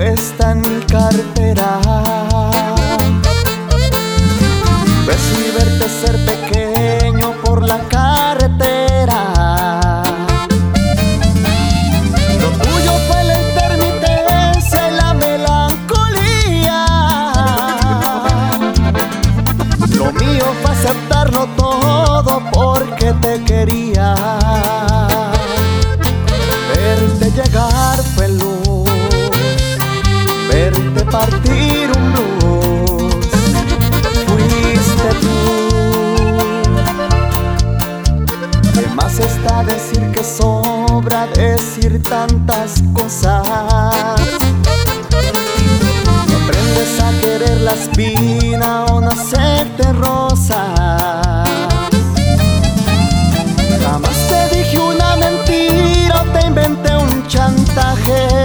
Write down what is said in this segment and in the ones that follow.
está en mi cartera. Ves y verte ser pequeño por la carretera. Lo tuyo fue la intermitencia y la melancolía. Lo mío fue aceptarlo todo porque te quería. Verte partir un blues. Fuiste tú. ¿Qué más está decir que sobra decir tantas cosas? Aprendes a querer la espina o no hacerte rosa. Jamás te dije una mentira o te inventé un chantaje.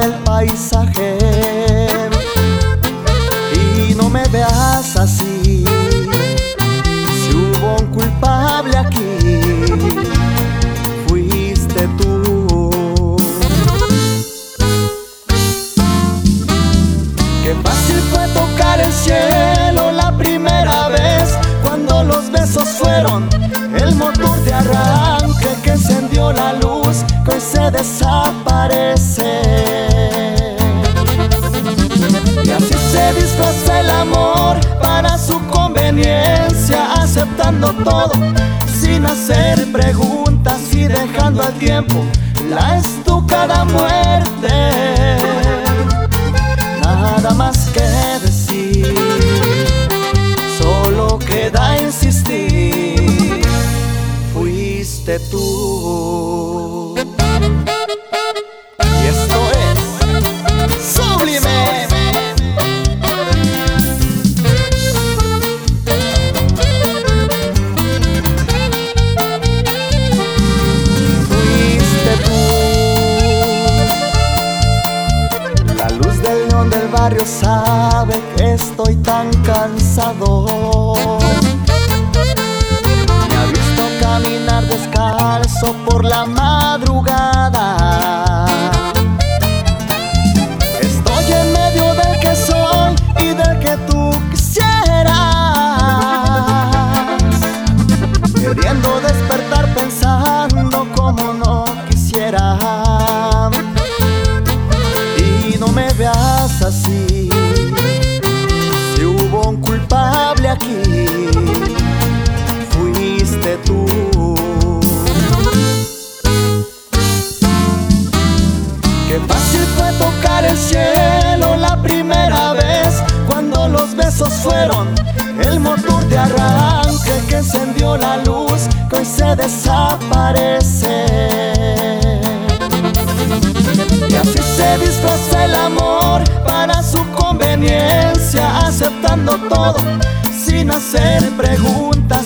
Del paisaje. Y no me veas así. Si hubo un culpable aquí, fuiste tú. Qué fácil fue tocar el cielo la primera vez cuando los besos fueron el motor de arranque que encendió la luz que hoy se desaparece. Todo sin hacer preguntas y dejando al tiempo la estucada muerte. Nada más que decir, solo queda insistir, fuiste tú. Barrio sabe que estoy tan cansado. Me ha visto caminar descalzo por la madrugada. El motor de arranque que encendió la luz que hoy se desaparece. Y así se disfraza el amor para su conveniencia, aceptando todo sin hacer preguntas